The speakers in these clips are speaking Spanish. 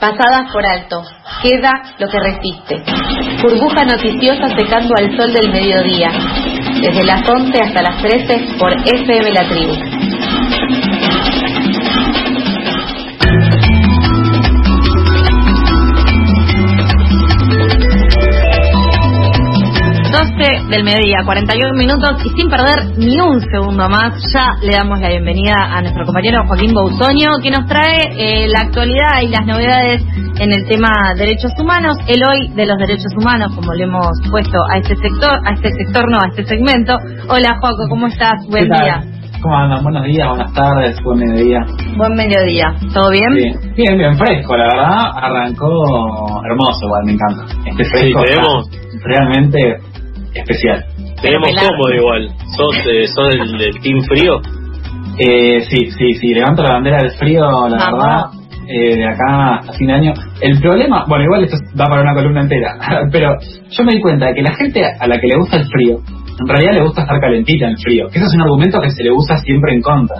pasadas por alto, queda lo que resiste. Burbuja noticiosa secando al sol del mediodía, desde las 11 hasta las 13 por FM La Tribu. 12 del mediodía, 41 minutos y sin perder ni un segundo más, ya le damos la bienvenida a nuestro compañero Joaquín Boutonio, que nos trae eh, la actualidad y las novedades en el tema derechos humanos, el hoy de los derechos humanos, como le hemos puesto a este sector, a este sector no, a este segmento. Hola Joaco, ¿cómo estás? Buen día. ¿Cómo andan? Buenos días, buenas tardes, buen mediodía. Buen mediodía, ¿todo bien? Bien, bien, bien fresco, la verdad, arrancó hermoso, igual, me encanta. Este fresco sí, realmente especial. Tenemos cómodo igual. ¿Sos, eh, sos del, del, team frío? Eh, sí, sí, sí. Levanto la bandera del frío, la verdad. Eh, de acá hasta fin de año. El problema, bueno, igual esto va para una columna entera, pero yo me di cuenta de que la gente a la que le gusta el frío, en realidad le gusta estar calentita en el frío, que eso es un argumento que se le usa siempre en contra.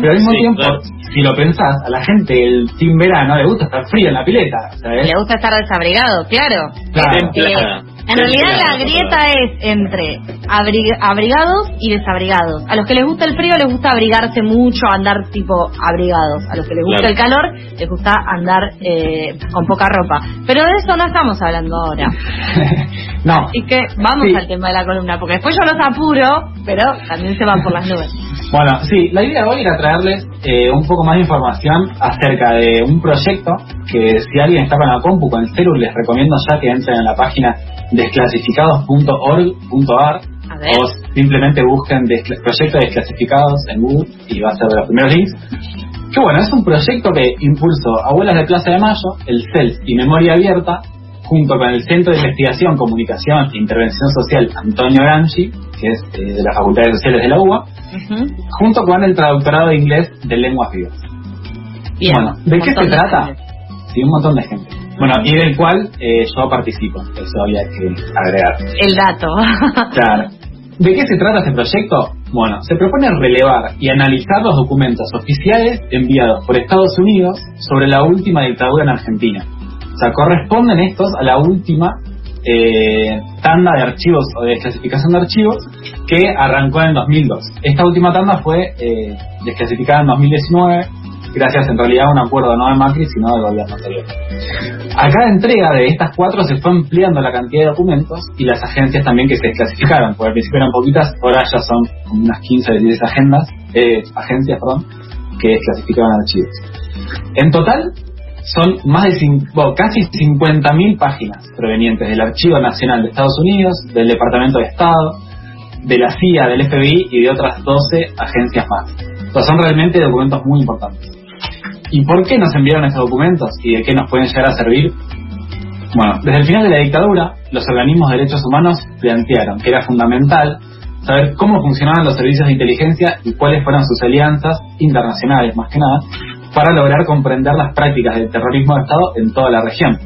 Pero al mismo tiempo, si lo pensás, a la gente el team verano le gusta estar frío en la pileta. Le gusta estar desabrigado, claro. claro. Eh, en realidad la grieta es entre abrigados y desabrigados. A los que les gusta el frío les gusta abrigarse mucho, andar tipo abrigados. A los que les gusta el calor les gusta andar eh, con poca ropa. Pero de eso no estamos hablando ahora. no. Así que vamos al tema de la columna, porque después yo los apuro, pero también se van por las nubes. Bueno, sí, la idea de hoy era traerles eh, un poco más de información acerca de un proyecto que si alguien está con la compu, con el celu, les recomiendo ya que entren en la página desclasificados.org.ar o simplemente busquen proyecto desclasificados en Google y va a ser de los primeros links. Que bueno, es un proyecto que impulsó Abuelas de Plaza de Mayo, el CELS y Memoria Abierta, junto con el Centro de Investigación, Comunicación e Intervención Social Antonio Ganchi, que es eh, de las Facultades Sociales de la UBA, junto con el traductorado de inglés de lenguas vivas. bueno, ¿de qué se trata? Sí, un montón de gente. Bueno, y del cual eh, yo participo, eso había que agregar. El dato. claro. ¿De qué se trata este proyecto? Bueno, se propone relevar y analizar los documentos oficiales enviados por Estados Unidos sobre la última dictadura en Argentina. O sea, corresponden estos a la última eh, tanda de archivos o de desclasificación de archivos que arrancó en 2002. Esta última tanda fue eh, desclasificada en 2019 gracias en realidad a un acuerdo no de Macri, sino del gobierno anterior. A cada entrega de estas cuatro se fue ampliando la cantidad de documentos y las agencias también que se desclasificaron, porque al principio eran poquitas, ahora ya son unas 15 o 16 agendas, eh, agencias perdón, que desclasificaban archivos. En total, son más de bueno, casi 50.000 páginas provenientes del Archivo Nacional de Estados Unidos, del Departamento de Estado, de la CIA, del FBI y de otras 12 agencias más. Son realmente documentos muy importantes. ¿Y por qué nos enviaron estos documentos y de qué nos pueden llegar a servir? Bueno, desde el final de la dictadura, los organismos de derechos humanos plantearon que era fundamental saber cómo funcionaban los servicios de inteligencia y cuáles fueron sus alianzas internacionales, más que nada, para lograr comprender las prácticas del terrorismo de Estado en toda la región.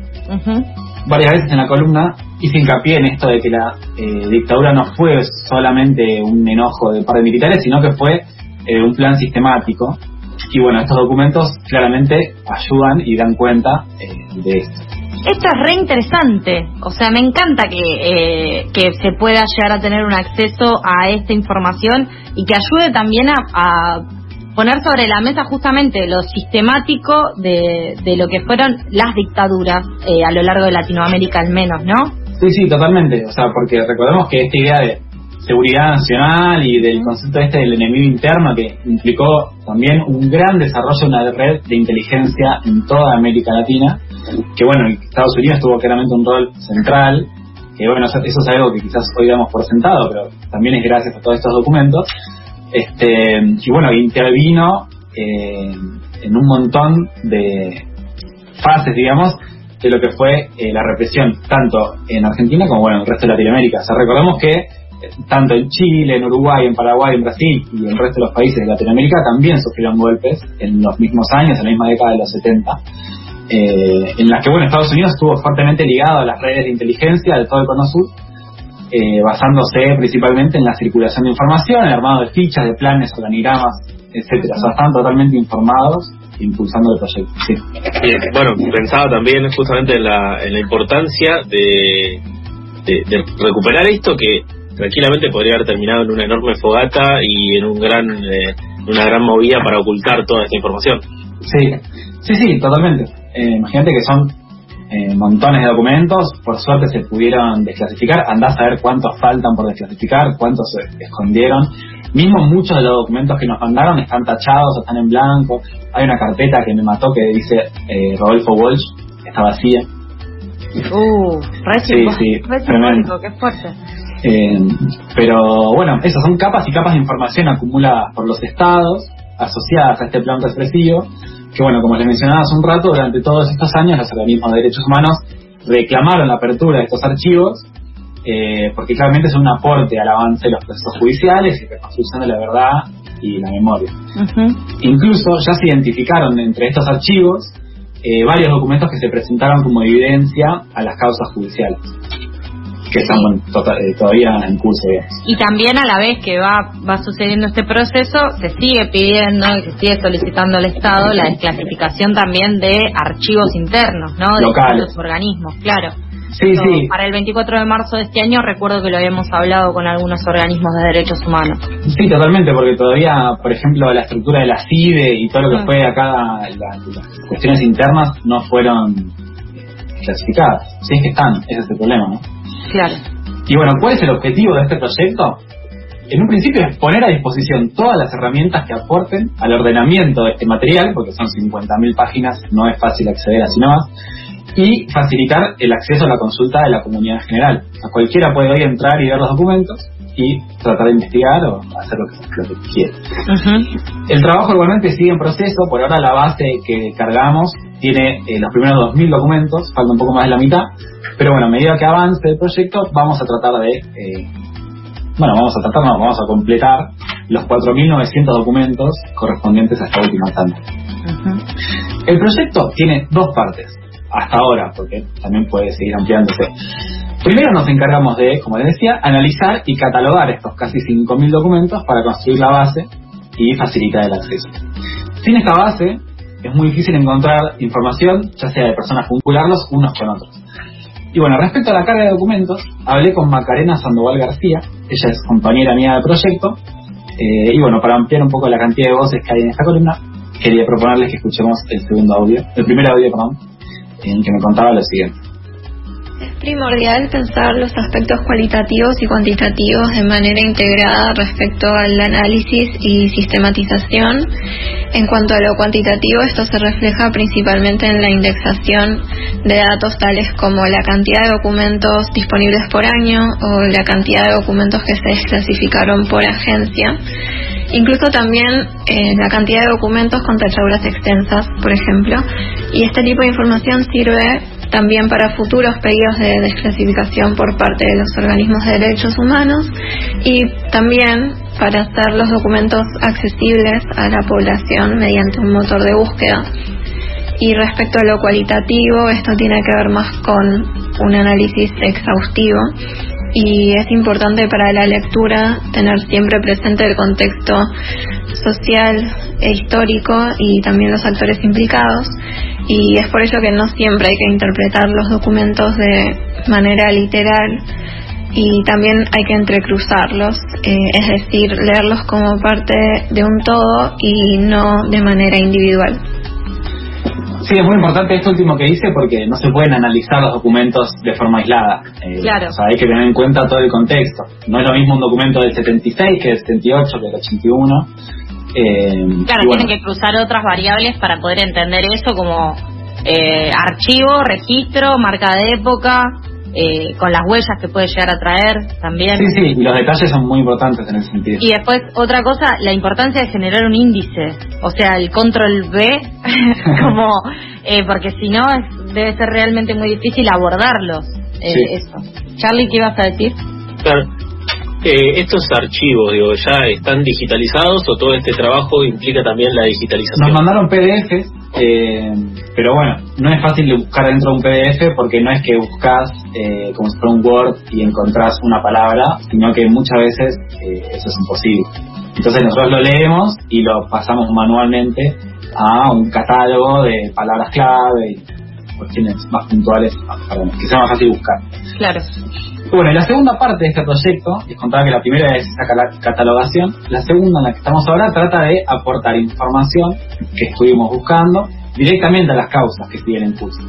Varias veces en la columna hice hincapié en esto de que la eh, dictadura no fue solamente un enojo de par de militares, sino que fue eh, un plan sistemático y bueno, estos documentos claramente ayudan y dan cuenta eh, de esto. Esto es re interesante, o sea, me encanta que, eh, que se pueda llegar a tener un acceso a esta información y que ayude también a, poner sobre la mesa justamente lo sistemático de, de lo que fueron las dictaduras eh, a lo largo de Latinoamérica al menos, ¿no? Sí, sí, totalmente, o sea, porque recordemos que esta idea de seguridad nacional y del concepto este del enemigo interno que implicó también un gran desarrollo de una red de inteligencia en toda América Latina, que bueno, Estados Unidos tuvo claramente un rol central, que bueno, eso es algo que quizás hoy damos por sentado, pero también es gracias a todos estos documentos, este y bueno, intervino eh, en un montón de fases, digamos, de lo que fue eh, la represión, tanto en Argentina como bueno, en el resto de Latinoamérica. O sea, recordemos que tanto en Chile, en Uruguay, en Paraguay, en Brasil y en el resto de los países de Latinoamérica también sufrieron golpes en los mismos años, en la misma década de los 70, eh, en las que bueno Estados Unidos estuvo fuertemente ligado a las redes de inteligencia de todo el Cono Sur, eh, basándose principalmente en la circulación de información, el armado de fichas, de planes, organigramas, etcétera. O sea, están totalmente informados impulsando el proyecto. Sí. Bien, bueno, pensaba también justamente en la, en la importancia de, de, recuperar esto que tranquilamente podría haber terminado en una enorme fogata y en un gran eh, una gran movida para ocultar toda esta información. Sí, sí, sí, totalmente. Eh, imagínate que son eh, montones de documentos, por suerte se pudieron desclasificar, andás a ver cuántos faltan por desclasificar, cuántos se escondieron. Mismo muchos de los documentos que nos mandaron están tachados, están en blanco. Hay una carpeta que me mató que dice eh, Rodolfo Walsh, está vacía. Uh, re sí, sí, qué fuerte. Eh, pero bueno, esas son capas y capas de información acumuladas por los estados asociadas a este plan represivo que bueno, como les mencionaba hace un rato, durante todos estos años los organismos de derechos humanos reclamaron la apertura de estos archivos eh, porque claramente es un aporte al avance de los procesos judiciales y reconstrucción de la verdad y la memoria. Incluso ya se identificaron entre estos archivos eh, varios documentos que se presentaron como evidencia a las causas judiciales que están eh, todavía en curso. Y también a la vez que va, va sucediendo este proceso, se sigue pidiendo y se sigue solicitando al Estado la desclasificación también de archivos internos, ¿no? De los organismos, claro. Sí, sí. Para el 24 de marzo de este año recuerdo que lo habíamos hablado con algunos organismos de derechos humanos. Sí, totalmente, porque todavía, por ejemplo, la estructura de la CIDE y todo lo que fue acá, las cuestiones internas no fueron clasificadas. Sí, es que están, ese es el problema, ¿no? Claro. Y bueno, ¿cuál es el objetivo de este proyecto? En un principio es poner a disposición todas las herramientas que aporten al ordenamiento de este material, porque son 50.000 páginas, no es fácil acceder así nomás, y facilitar el acceso a la consulta de la comunidad en general. A cualquiera puede hoy entrar y ver los documentos y tratar de investigar o hacer lo que, lo que quiera. El trabajo igualmente sigue en proceso, por ahora la base que cargamos tiene eh, los primeros 2.000 documentos, falta un poco más de la mitad, pero bueno, a medida que avance el proyecto vamos a tratar de, eh, bueno, vamos a tratar, no, vamos a completar los 4.900 documentos correspondientes a esta última tanda. El proyecto tiene dos partes, hasta ahora, porque también puede seguir ampliándose. Primero nos encargamos de, como les decía, analizar y catalogar estos casi 5.000 documentos para construir la base y facilitar el acceso. Sin esta base, es muy difícil encontrar información, ya sea de personas vincularlos unos con otros. Y bueno, respecto a la carga de documentos, hablé con Macarena Sandoval García, ella es compañera mía del proyecto, eh, y bueno, para ampliar un poco la cantidad de voces que hay en esta columna, quería proponerles que escuchemos el segundo audio, el primer audio, perdón, en que me contaba lo siguiente primordial pensar los aspectos cualitativos y cuantitativos de manera integrada respecto al análisis y sistematización. En cuanto a lo cuantitativo, esto se refleja principalmente en la indexación de datos tales como la cantidad de documentos disponibles por año o la cantidad de documentos que se desclasificaron por agencia. Incluso también eh, la cantidad de documentos con tachaduras extensas, por ejemplo. Y este tipo de información sirve también para futuros pedidos de desclasificación por parte de los organismos de derechos humanos y también para hacer los documentos accesibles a la población mediante un motor de búsqueda. Y respecto a lo cualitativo, esto tiene que ver más con un análisis exhaustivo y es importante para la lectura tener siempre presente el contexto social e histórico y también los actores implicados y es por ello que no siempre hay que interpretar los documentos de manera literal y también hay que entrecruzarlos, eh, es decir, leerlos como parte de un todo y no de manera individual. Sí, es muy importante esto último que dice porque no se pueden analizar los documentos de forma aislada. Eh, claro. O sea, hay que tener en cuenta todo el contexto. No es lo mismo un documento del 76 que del 78 que del 81. Eh, claro, tienen que cruzar otras variables para poder entender eso como eh, archivo, registro, marca de época, eh, con las huellas que puede llegar a traer también. Sí, sí, y los detalles son muy importantes en ese sentido. Y después, otra cosa, la importancia de generar un índice, o sea, el control B, como, eh, porque si no, debe ser realmente muy difícil abordarlos. Eh, Eso. Charlie, ¿qué ibas a decir? Claro. Eh, estos archivos, digo, ¿ya están digitalizados o todo este trabajo implica también la digitalización? Nos mandaron PDF, eh, pero bueno, no es fácil de buscar dentro de un PDF porque no es que buscas eh, como si fuera un Word y encontrás una palabra, sino que muchas veces eh, eso es imposible. Entonces nosotros lo leemos y lo pasamos manualmente a un catálogo de palabras clave y cuestiones más puntuales para que sea más fácil buscar. Claro. Bueno, y la segunda parte de este proyecto, les contaba que la primera es esa catalogación, la segunda en la que estamos ahora trata de aportar información que estuvimos buscando directamente a las causas que siguen en curso.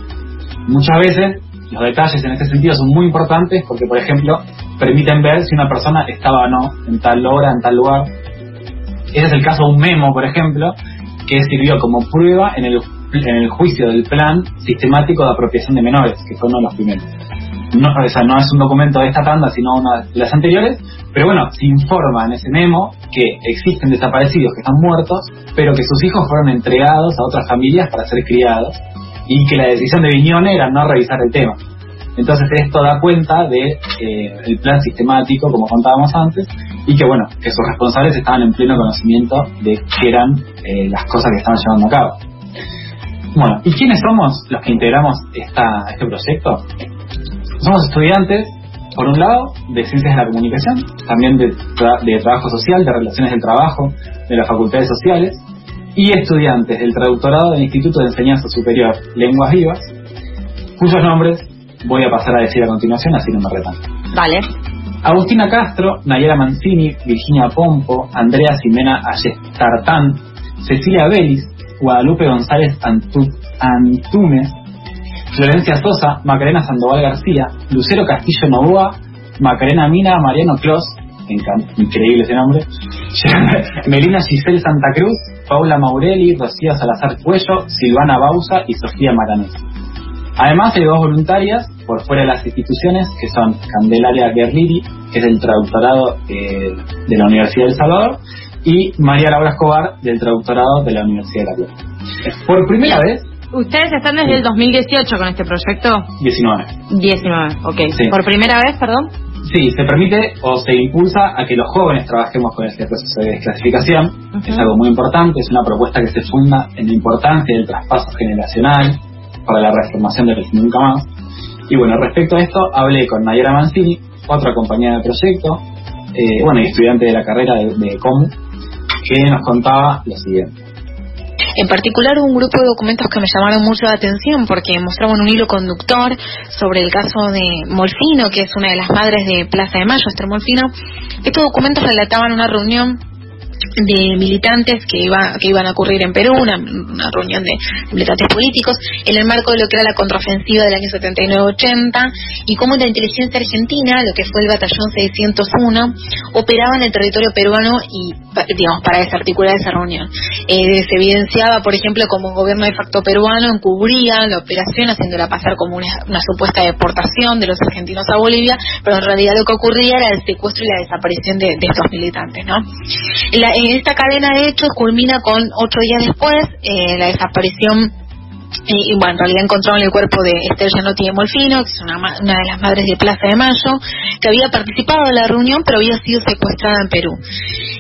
Muchas veces los detalles en este sentido son muy importantes porque, por ejemplo, permiten ver si una persona estaba o no en tal hora, en tal lugar. Ese es el caso de un memo, por ejemplo, que sirvió como prueba en el, en el juicio del plan sistemático de apropiación de menores, que fue uno de los primeros. No, es un documento de esta tanda, sino una de las anteriores, pero bueno, se informa en ese memo que existen desaparecidos que están muertos, pero que sus hijos fueron entregados a otras familias para ser criados y que la decisión de Viñone era no revisar el tema. Entonces esto da cuenta de eh, el plan sistemático, como contábamos antes, y que bueno, que sus responsables estaban en pleno conocimiento de qué eran eh, las cosas que estaban llevando a cabo. Bueno, ¿y quiénes somos los que integramos esta, este proyecto? Somos estudiantes, por un lado, de Ciencias de la Comunicación, también de, de Trabajo Social, de Relaciones del Trabajo, de las Facultades Sociales, y estudiantes del traductorado del Instituto de Enseñanza Superior Lenguas Vivas, cuyos nombres voy a pasar a decir a continuación, así no me retan. Vale. Agustina Castro, Nayera Mancini, Virginia Pompo, Andrea Ximena Ayestartán, Cecilia Vélez, Guadalupe González Antúnez, Florencia Sosa, Macarena Sandoval García, Lucero Castillo Novoa, Macarena Mina, Mariano Clos, increíble ese nombre, Melina Giselle Santa Cruz, Paula Maurelli, Rocío Salazar Cuello, Silvana Bausa y Sofía Maranés. Además hay dos voluntarias por fuera de las instituciones que son Candelaria Guerriri, que es del traductorado eh, de la Universidad del Salvador, y María Laura Escobar del traductorado de la Universidad de La Plata. Por primera vez... ¿Ustedes están desde el 2018 con este proyecto? 19. 19, ok. ¿Por primera vez, perdón? Sí, se permite o se impulsa a que los jóvenes trabajemos con este proceso de desclasificación. Es algo muy importante, es una propuesta que se funda en la importancia del traspaso generacional para la reformación del Nunca Más. Y bueno, respecto a esto, hablé con Nayera Mancini, otra compañera de proyecto, eh, bueno, y estudiante de la carrera de, de COMU, que nos contaba lo siguiente. En particular un grupo de documentos que me llamaron mucho la atención porque mostraban un hilo conductor sobre el caso de Molfino, que es una de las madres de Plaza de Mayo, Esther Molfino. Estos documentos relataban una reunión de militantes que, iba, que iban a ocurrir en Perú, una, reunión de militantes políticos, en el marco de lo que era la contraofensiva del año 79-80, y cómo la inteligencia argentina, lo que fue el batallón 601, operaba en el territorio peruano y, digamos, para desarticular esa reunión. Eh, se evidenciaba, por ejemplo, como un gobierno de facto peruano encubría la operación, haciéndola pasar como una, supuesta deportación de los argentinos a Bolivia, pero en realidad lo que ocurría era el secuestro y la desaparición de, estos militantes, ¿no? En esta cadena de hechos culmina con ocho días después eh, la desaparición y, bueno, en realidad encontraron el cuerpo de Esther Gianotti de Molfino, que es una, una, de las madres de Plaza de Mayo, que había participado en la reunión pero había sido secuestrada en Perú.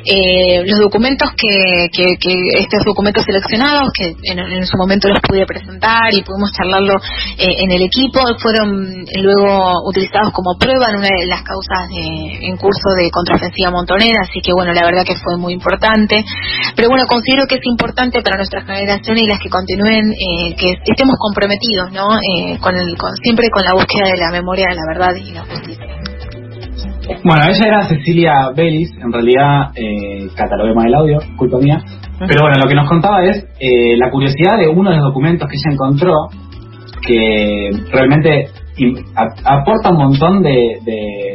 Eh, los documentos que, que, estos documentos seleccionados, que en, su momento los pude presentar y pudimos charlarlo eh, en el equipo, fueron luego utilizados como prueba en una de las causas en curso de contraofensiva montonera, así que bueno, la verdad que fue muy importante. Pero bueno, considero que es importante para nuestra generación y las que continúen eh, que estemos comprometidos, ¿no? Eh, con el, siempre con la búsqueda de la memoria, de la verdad y la justicia. Bueno, ella era Cecilia Bellis, en realidad eh, catalogué mal el audio, culpa mía. Pero bueno, lo que nos contaba es eh, la curiosidad de uno de los documentos que ella encontró, que realmente aporta un montón de,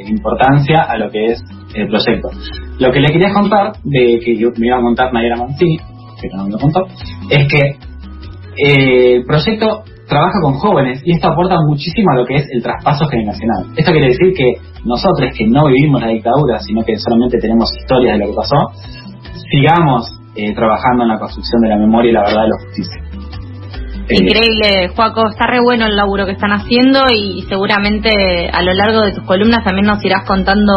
importancia a lo que es el proyecto. Lo que le quería contar, de que yo me iba a contar Nayera Mancini, que no me lo contó, es que eh, el proyecto trabaja con jóvenes y esto aporta muchísimo a lo que es el traspaso generacional. Esto quiere decir que nosotros que no vivimos la dictadura, sino que solamente tenemos historias de lo que pasó, sigamos eh, trabajando en la construcción de la memoria y la verdad de la justicia. Eh, Increíble, Juaco, está re bueno el laburo que están haciendo y seguramente a lo largo de tus columnas también nos irás contando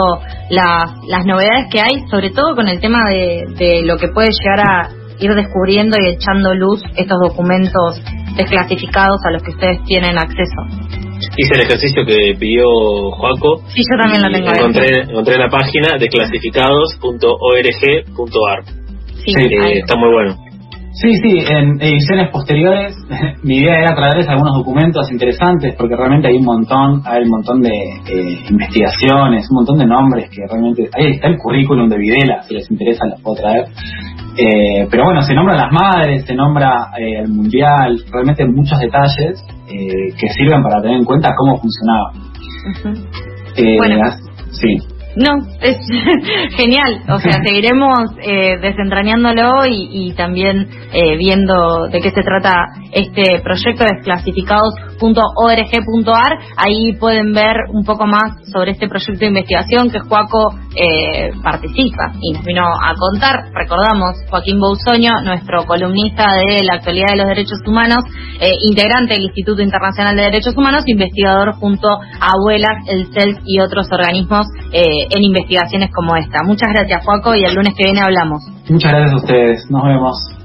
las, novedades que hay, sobre todo con el tema de lo que puede llegar a ir descubriendo y echando luz estos documentos desclasificados a los que ustedes tienen acceso. Hice el ejercicio que pidió Joaco. Sí, yo también lo tengo. Encontré, encontré la página desclasificados.org.ar. Sí, sí está muy bueno. Sí, sí, en ediciones posteriores mi idea era traerles algunos documentos interesantes porque realmente hay un montón, hay un montón de eh, investigaciones, un montón de nombres que realmente... Ahí está el currículum de Videla, si les interesa los puedo traer. Eh, pero bueno, se nombran las madres, se nombra eh, el mundial, realmente muchos detalles que sirven para tener en cuenta cómo funcionaba. bueno. Sí. No, es genial. O sea, seguiremos eh, desentrañándolo y, y también eh, viendo de qué se trata este proyecto desclasificados.org.ar. Ahí pueden ver un poco más sobre este proyecto de investigación que Juaco eh, participa y nos vino a contar. Recordamos, Joaquín Bousoño, nuestro columnista de la actualidad de los derechos humanos, eh, integrante del Instituto Internacional de Derechos Humanos, investigador junto a Abuelas, el CELS y otros organismos eh, en investigaciones como esta. Muchas gracias, Juaco, y el lunes que viene hablamos. Muchas gracias a ustedes. Nos vemos.